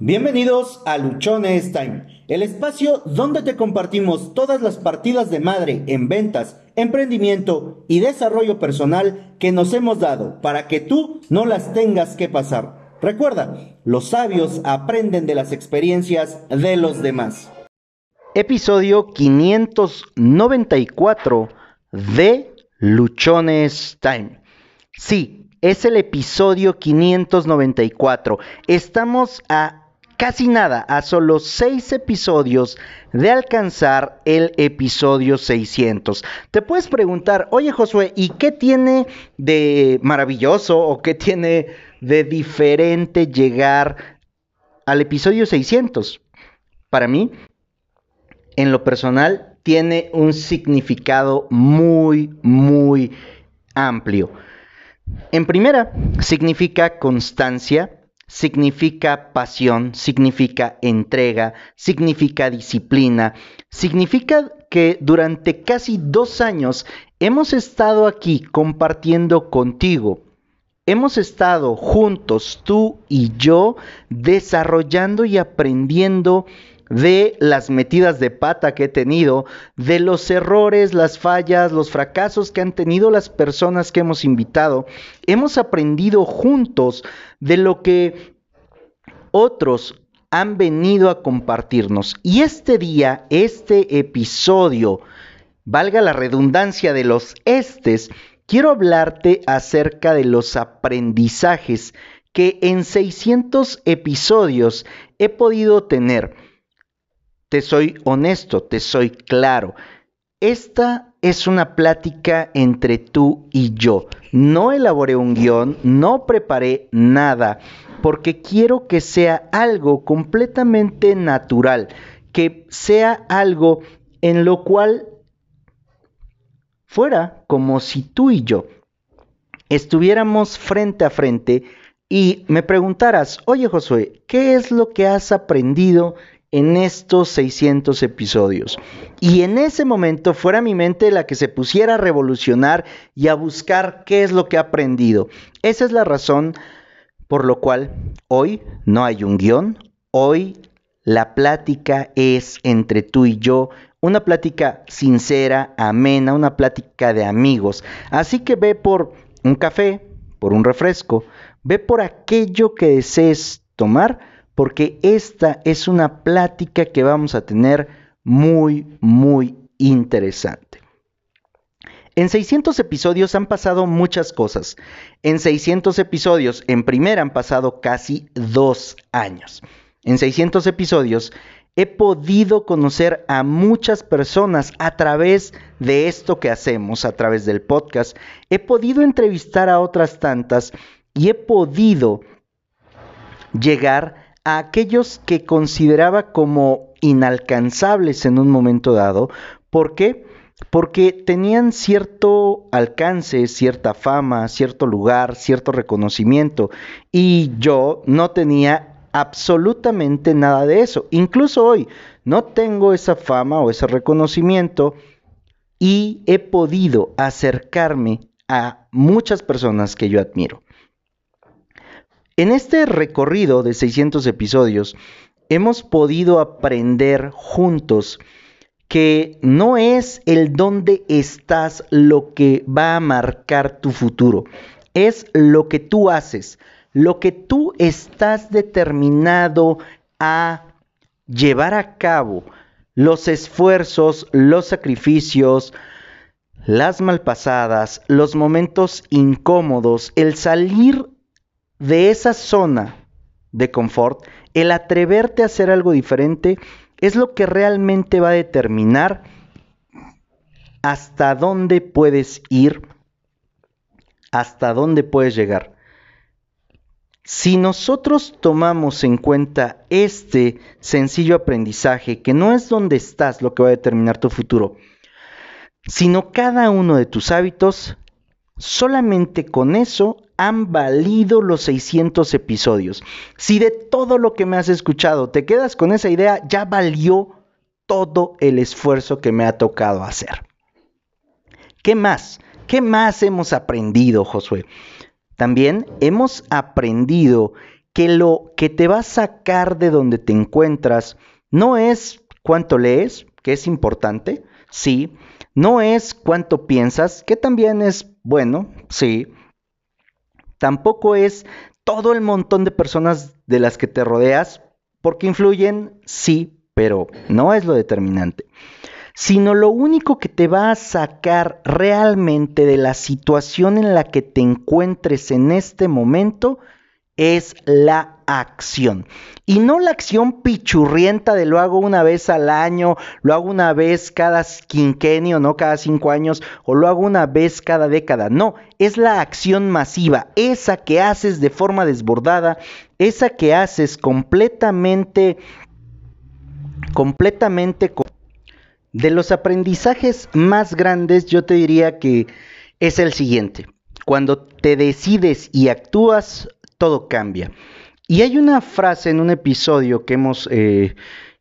Bienvenidos a Luchones Time, el espacio donde te compartimos todas las partidas de madre en ventas, emprendimiento y desarrollo personal que nos hemos dado para que tú no las tengas que pasar. Recuerda, los sabios aprenden de las experiencias de los demás. Episodio 594 de Luchones Time. Sí, es el episodio 594. Estamos a casi nada, a solo seis episodios de alcanzar el episodio 600. Te puedes preguntar, oye Josué, ¿y qué tiene de maravilloso o qué tiene de diferente llegar al episodio 600? Para mí, en lo personal, tiene un significado muy, muy amplio. En primera, significa constancia, significa pasión, significa entrega, significa disciplina, significa que durante casi dos años hemos estado aquí compartiendo contigo. Hemos estado juntos, tú y yo, desarrollando y aprendiendo de las metidas de pata que he tenido, de los errores, las fallas, los fracasos que han tenido las personas que hemos invitado. Hemos aprendido juntos de lo que otros han venido a compartirnos. Y este día, este episodio, valga la redundancia de los estes, quiero hablarte acerca de los aprendizajes que en 600 episodios he podido tener te soy honesto, te soy claro. Esta es una plática entre tú y yo. No elaboré un guion, no preparé nada, porque quiero que sea algo completamente natural, que sea algo en lo cual fuera como si tú y yo estuviéramos frente a frente y me preguntaras, oye Josué, ¿qué es lo que has aprendido en estos 600 episodios. Y en ese momento fuera mi mente la que se pusiera a revolucionar y a buscar qué es lo que ha aprendido. Esa es la razón por lo cual hoy no hay un guion, hoy la plática es entre tú y yo, una plática sincera, amena, una plática de amigos. Así que ve por un café, por un refresco, ve por aquello que desees tomar porque esta es una plática que vamos a tener muy, muy interesante. En 600 episodios han pasado muchas cosas. En 600 episodios, en primera, han pasado casi dos años. En 600 episodios he podido conocer a muchas personas a través de esto que hacemos, a través del podcast. He podido entrevistar a otras tantas y he podido llegar a aquellos que consideraba como inalcanzables en un momento dado. ¿Por qué? Porque tenían cierto alcance, cierta fama, cierto lugar, cierto reconocimiento. Y yo no tenía absolutamente nada de eso. Incluso hoy no tengo esa fama o ese reconocimiento y he podido acercarme a muchas personas que yo admiro. En este recorrido de 600 episodios hemos podido aprender juntos que no es el dónde estás lo que va a marcar tu futuro, es lo que tú haces, lo que tú estás determinado a llevar a cabo, los esfuerzos, los sacrificios, las malpasadas, los momentos incómodos, el salir de esa zona de confort, el atreverte a hacer algo diferente es lo que realmente va a determinar hasta dónde puedes ir, hasta dónde puedes llegar. Si nosotros tomamos en cuenta este sencillo aprendizaje, que no es dónde estás lo que va a determinar tu futuro, sino cada uno de tus hábitos, solamente con eso han valido los 600 episodios. Si de todo lo que me has escuchado te quedas con esa idea, ya valió todo el esfuerzo que me ha tocado hacer. ¿Qué más? ¿Qué más hemos aprendido, Josué? También hemos aprendido que lo que te va a sacar de donde te encuentras no es cuánto lees, que es importante, sí, no es cuánto piensas, que también es bueno, sí, tampoco es todo el montón de personas de las que te rodeas, porque influyen, sí, pero no es lo determinante sino lo único que te va a sacar realmente de la situación en la que te encuentres en este momento es la acción. Y no la acción pichurrienta de lo hago una vez al año, lo hago una vez cada quinquenio, no cada cinco años, o lo hago una vez cada década. No, es la acción masiva, esa que haces de forma desbordada, esa que haces completamente, completamente de los aprendizajes más grandes yo te diría que es el siguiente. Cuando te decides y actúas, todo cambia. Y hay una frase en un episodio que hemos, eh,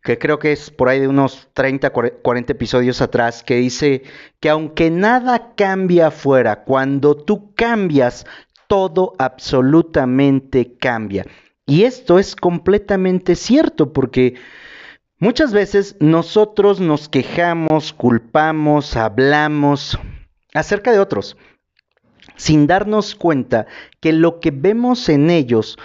que creo que es por ahí de unos 30, 40 episodios atrás, que dice que aunque nada cambia afuera, cuando tú cambias, todo absolutamente cambia. Y esto es completamente cierto porque Muchas veces nosotros nos quejamos, culpamos, hablamos acerca de otros, sin darnos cuenta que lo que vemos en ellos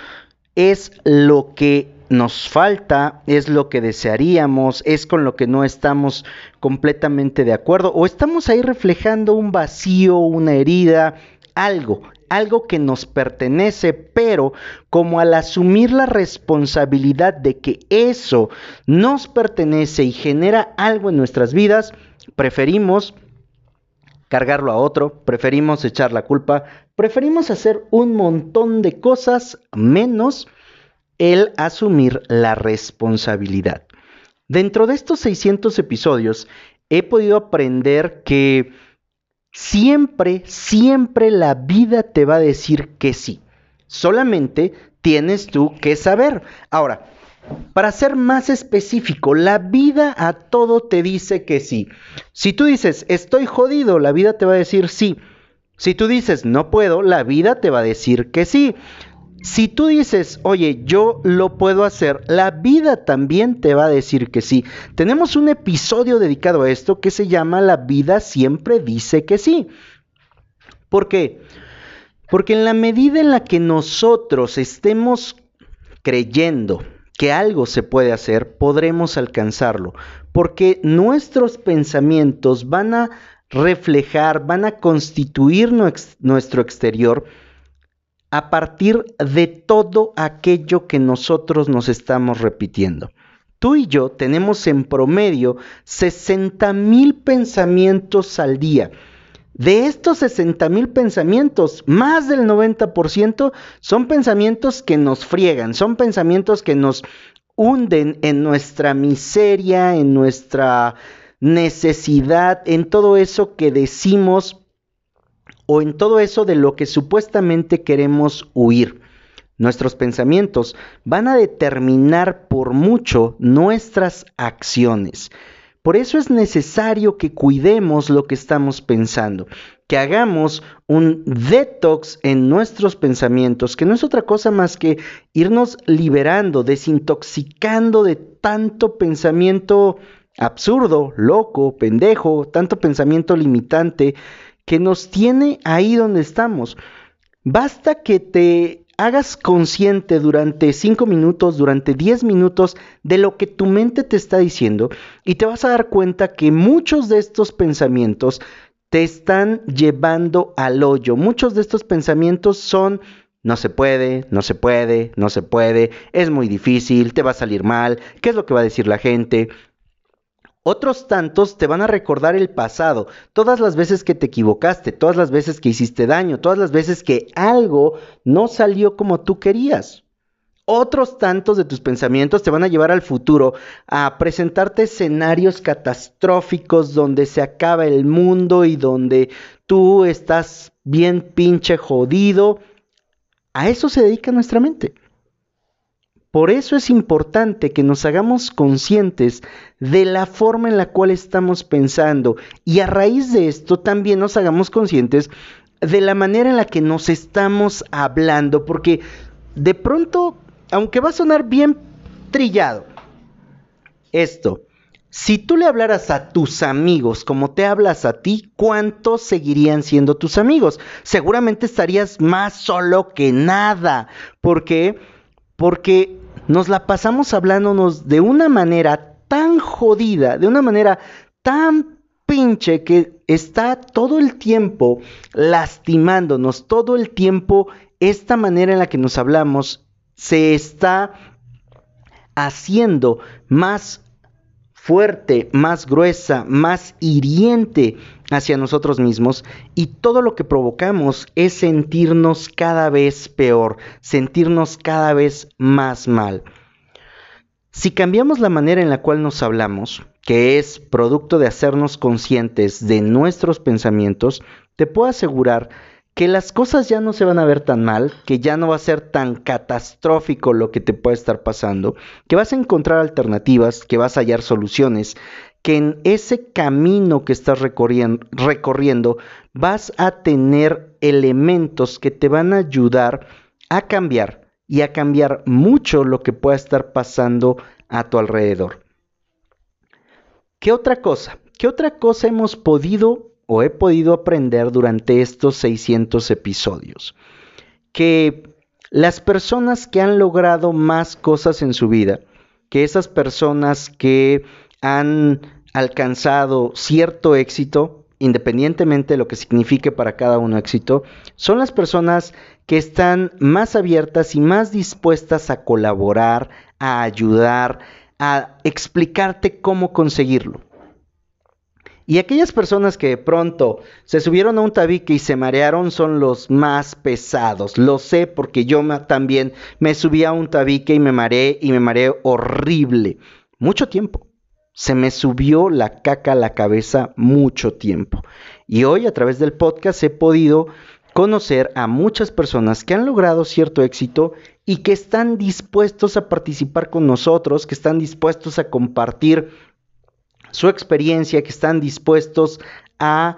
es lo que nos falta, es lo que desearíamos, es con lo que no estamos completamente de acuerdo o estamos ahí reflejando un vacío, una herida, algo, algo que nos pertenece, pero como al asumir la responsabilidad de que eso nos pertenece y genera algo en nuestras vidas, preferimos cargarlo a otro, preferimos echar la culpa, preferimos hacer un montón de cosas menos el asumir la responsabilidad. Dentro de estos 600 episodios he podido aprender que Siempre, siempre la vida te va a decir que sí. Solamente tienes tú que saber. Ahora, para ser más específico, la vida a todo te dice que sí. Si tú dices, estoy jodido, la vida te va a decir sí. Si tú dices, no puedo, la vida te va a decir que sí. Si tú dices, oye, yo lo puedo hacer, la vida también te va a decir que sí. Tenemos un episodio dedicado a esto que se llama La vida siempre dice que sí. ¿Por qué? Porque en la medida en la que nosotros estemos creyendo que algo se puede hacer, podremos alcanzarlo. Porque nuestros pensamientos van a reflejar, van a constituir nuestro exterior a partir de todo aquello que nosotros nos estamos repitiendo. Tú y yo tenemos en promedio 60 mil pensamientos al día. De estos 60 mil pensamientos, más del 90% son pensamientos que nos friegan, son pensamientos que nos hunden en nuestra miseria, en nuestra necesidad, en todo eso que decimos o en todo eso de lo que supuestamente queremos huir. Nuestros pensamientos van a determinar por mucho nuestras acciones. Por eso es necesario que cuidemos lo que estamos pensando, que hagamos un detox en nuestros pensamientos, que no es otra cosa más que irnos liberando, desintoxicando de tanto pensamiento absurdo, loco, pendejo, tanto pensamiento limitante que nos tiene ahí donde estamos. Basta que te hagas consciente durante 5 minutos, durante 10 minutos de lo que tu mente te está diciendo y te vas a dar cuenta que muchos de estos pensamientos te están llevando al hoyo. Muchos de estos pensamientos son no se puede, no se puede, no se puede, es muy difícil, te va a salir mal, ¿qué es lo que va a decir la gente? Otros tantos te van a recordar el pasado, todas las veces que te equivocaste, todas las veces que hiciste daño, todas las veces que algo no salió como tú querías. Otros tantos de tus pensamientos te van a llevar al futuro a presentarte escenarios catastróficos donde se acaba el mundo y donde tú estás bien pinche jodido. A eso se dedica nuestra mente. Por eso es importante que nos hagamos conscientes de la forma en la cual estamos pensando y a raíz de esto también nos hagamos conscientes de la manera en la que nos estamos hablando, porque de pronto aunque va a sonar bien trillado, esto, si tú le hablaras a tus amigos como te hablas a ti, ¿cuántos seguirían siendo tus amigos? Seguramente estarías más solo que nada. ¿Por qué? Porque nos la pasamos hablándonos de una manera tan jodida, de una manera tan pinche que está todo el tiempo lastimándonos, todo el tiempo esta manera en la que nos hablamos se está haciendo más fuerte, más gruesa, más hiriente hacia nosotros mismos y todo lo que provocamos es sentirnos cada vez peor, sentirnos cada vez más mal. Si cambiamos la manera en la cual nos hablamos, que es producto de hacernos conscientes de nuestros pensamientos, te puedo asegurar que las cosas ya no se van a ver tan mal, que ya no va a ser tan catastrófico lo que te puede estar pasando, que vas a encontrar alternativas, que vas a hallar soluciones, que en ese camino que estás recorriendo, recorriendo vas a tener elementos que te van a ayudar a cambiar y a cambiar mucho lo que pueda estar pasando a tu alrededor. ¿Qué otra cosa? ¿Qué otra cosa hemos podido o he podido aprender durante estos 600 episodios. Que las personas que han logrado más cosas en su vida, que esas personas que han alcanzado cierto éxito, independientemente de lo que signifique para cada uno éxito, son las personas que están más abiertas y más dispuestas a colaborar, a ayudar, a explicarte cómo conseguirlo. Y aquellas personas que de pronto se subieron a un tabique y se marearon son los más pesados. Lo sé porque yo también me subí a un tabique y me mareé y me mareé horrible. Mucho tiempo. Se me subió la caca a la cabeza mucho tiempo. Y hoy a través del podcast he podido conocer a muchas personas que han logrado cierto éxito y que están dispuestos a participar con nosotros, que están dispuestos a compartir su experiencia, que están dispuestos a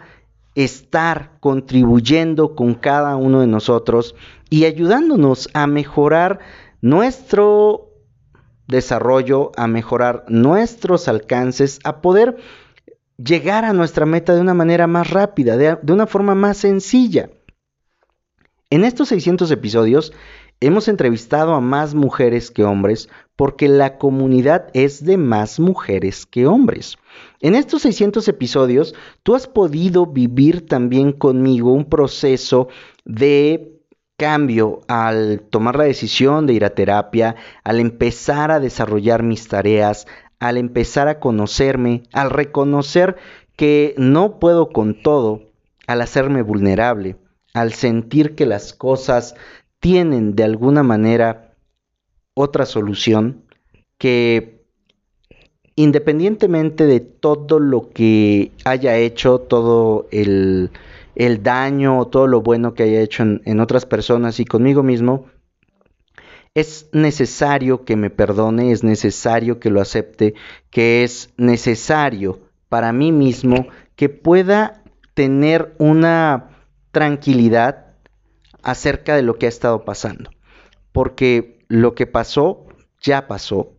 estar contribuyendo con cada uno de nosotros y ayudándonos a mejorar nuestro desarrollo, a mejorar nuestros alcances, a poder llegar a nuestra meta de una manera más rápida, de, una forma más sencilla. En estos 600 episodios hemos entrevistado a más mujeres que hombres porque la comunidad es de más mujeres que hombres. En estos 600 episodios, tú has podido vivir también conmigo un proceso de cambio al tomar la decisión de ir a terapia, al empezar a desarrollar mis tareas, al empezar a conocerme, al reconocer que no puedo con todo, al hacerme vulnerable, al sentir que las cosas tienen de alguna manera otra solución, que independientemente de todo lo que haya hecho, todo el, el daño, todo lo bueno que haya hecho en, en otras personas y conmigo mismo, es necesario que me perdone, es necesario que lo acepte, que es necesario para mí mismo que pueda tener una tranquilidad acerca de lo que ha estado pasando. Porque lo que pasó, ya pasó,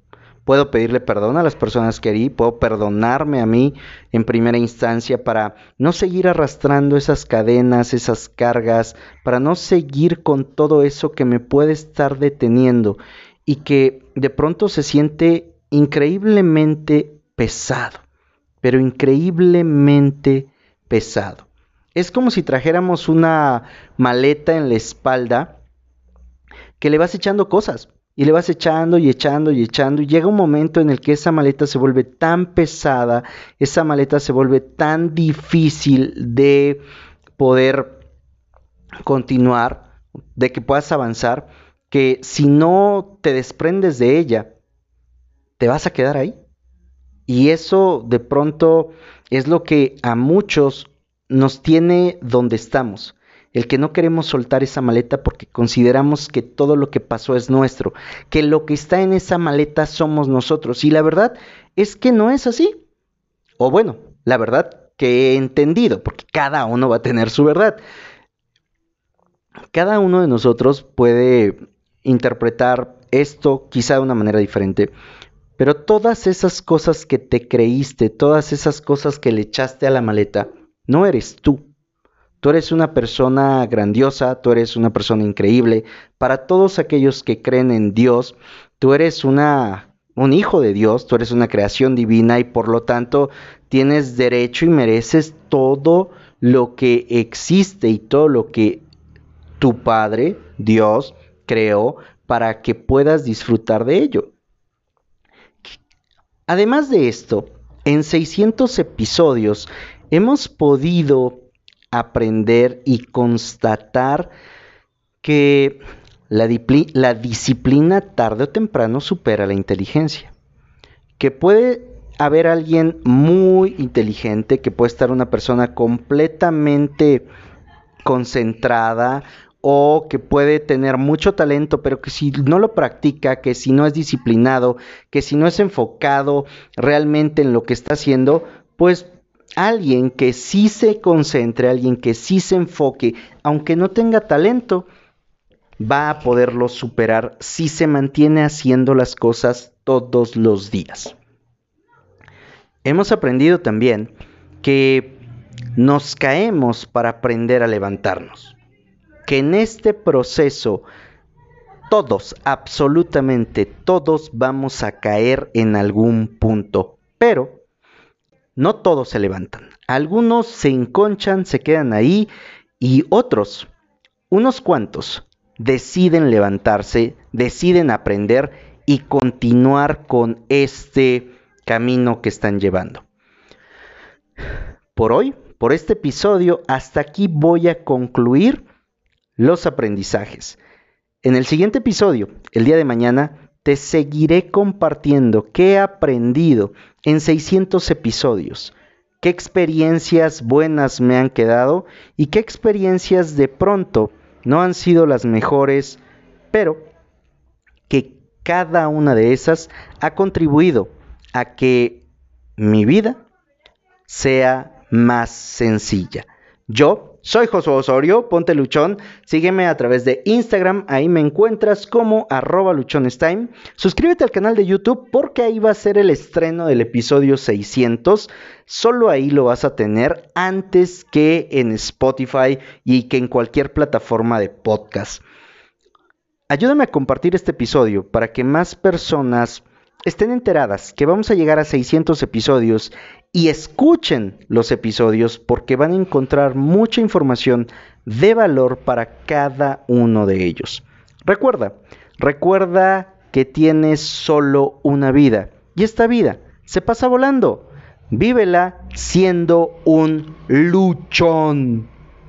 puedo pedirle perdón a las personas que herí, puedo perdonarme a mí en primera instancia para no seguir arrastrando esas cadenas, esas cargas, para no seguir con todo eso que me puede estar deteniendo y que de pronto se siente increíblemente pesado, pero increíblemente pesado. Es como si trajéramos una maleta en la espalda que le vas echando cosas y le vas echando y echando y echando y llega un momento en el que esa maleta se vuelve tan pesada, esa maleta se vuelve tan difícil de poder continuar, de que puedas avanzar, que si no te desprendes de ella, te vas a quedar ahí. Y eso de pronto es lo que a muchos nos tiene donde estamos el que no queremos soltar esa maleta porque consideramos que todo lo que pasó es nuestro, que lo que está en esa maleta somos nosotros. Y la verdad es que no es así. O bueno, la verdad que he entendido, porque cada uno va a tener su verdad. Cada uno de nosotros puede interpretar esto quizá de una manera diferente. Pero todas esas cosas que te creíste, todas esas cosas que le echaste a la maleta, no eres tú. Tú eres una persona grandiosa, tú eres una persona increíble. Para todos aquellos que creen en Dios, tú eres una, un hijo de Dios, tú eres una creación divina y por lo tanto tienes derecho y mereces todo lo que existe y todo lo que tu Padre, Dios, creó para que puedas disfrutar de ello. Además de esto, en 600 episodios hemos podido aprender y constatar que la, disciplina tarde o temprano supera la inteligencia. Que puede haber alguien muy inteligente, que puede estar una persona completamente concentrada o que puede tener mucho talento, pero que si no lo practica, que si no es disciplinado, que si no es enfocado realmente en lo que está haciendo, pues alguien que sí se concentre, alguien que sí se enfoque, aunque no tenga talento, va a poderlo superar si se mantiene haciendo las cosas todos los días. Hemos aprendido también que nos caemos para aprender a levantarnos. Que en este proceso todos, absolutamente todos vamos a caer en algún punto, pero no todos se levantan. Algunos se enconchan, se quedan ahí y otros, unos cuantos, deciden levantarse, deciden aprender y continuar con este camino que están llevando. Por hoy, por este episodio, hasta aquí voy a concluir los aprendizajes. En el siguiente episodio, el día de mañana, te seguiré compartiendo qué he aprendido en 600 episodios, qué experiencias buenas me han quedado y qué experiencias de pronto no han sido las mejores, pero que cada una de esas ha contribuido a que mi vida sea más sencilla. Yo soy Josué Osorio, ponte luchón, sígueme a través de Instagram, ahí me encuentras como arroba luchonestime. Suscríbete al canal de YouTube porque ahí va a ser el estreno del episodio 600. Solo ahí lo vas a tener antes que en Spotify y que en cualquier plataforma de podcast. Ayúdame a compartir este episodio para que más personas estén enteradas que vamos a llegar a 600 episodios y escuchen los episodios porque van a encontrar mucha información de valor para cada uno de ellos. Recuerda, recuerda que tienes solo una vida y esta vida se pasa volando. Vívela siendo un luchón.